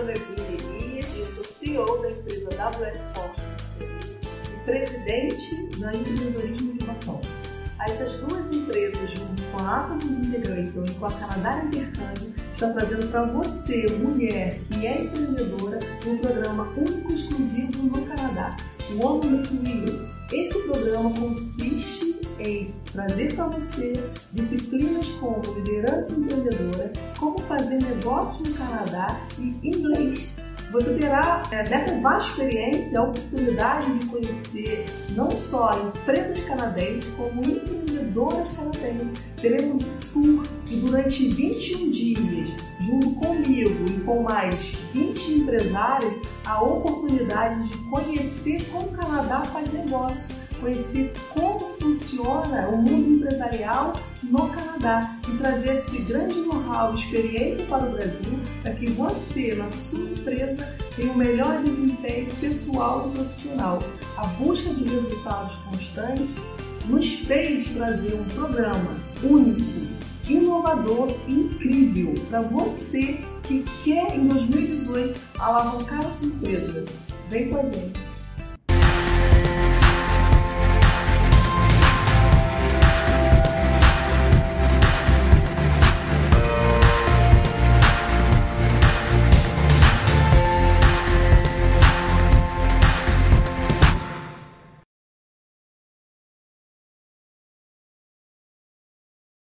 Ana Elias, eu sou CEO da empresa WS Postos e presidente da Empreendedorismo de Batom. Essas duas empresas, junto com a Atomos Integrator e com a Canadá Intercâmbio, estão trazendo para você, mulher que é empreendedora, um programa único e exclusivo no Canadá, o Homem Equilíbrio. Esse programa consiste em trazer para você disciplina como liderança empreendedora, como fazer negócios no Canadá e inglês você terá, é, dessa vasta experiência, a oportunidade de conhecer não só empresas canadenses, como empreendedoras canadenses. Teremos um tour e durante 21 dias, junto comigo e com mais 20 empresários, a oportunidade de conhecer como o Canadá faz negócio, conhecer como funciona o mundo empresarial no Canadá e trazer esse grande know-how experiência para o Brasil para que você, na sua empresa, tenha o melhor desempenho pessoal e profissional. A busca de resultados constantes nos fez trazer um programa único, inovador e incrível para você que quer em 2018 alavancar a sua empresa. Vem com a gente!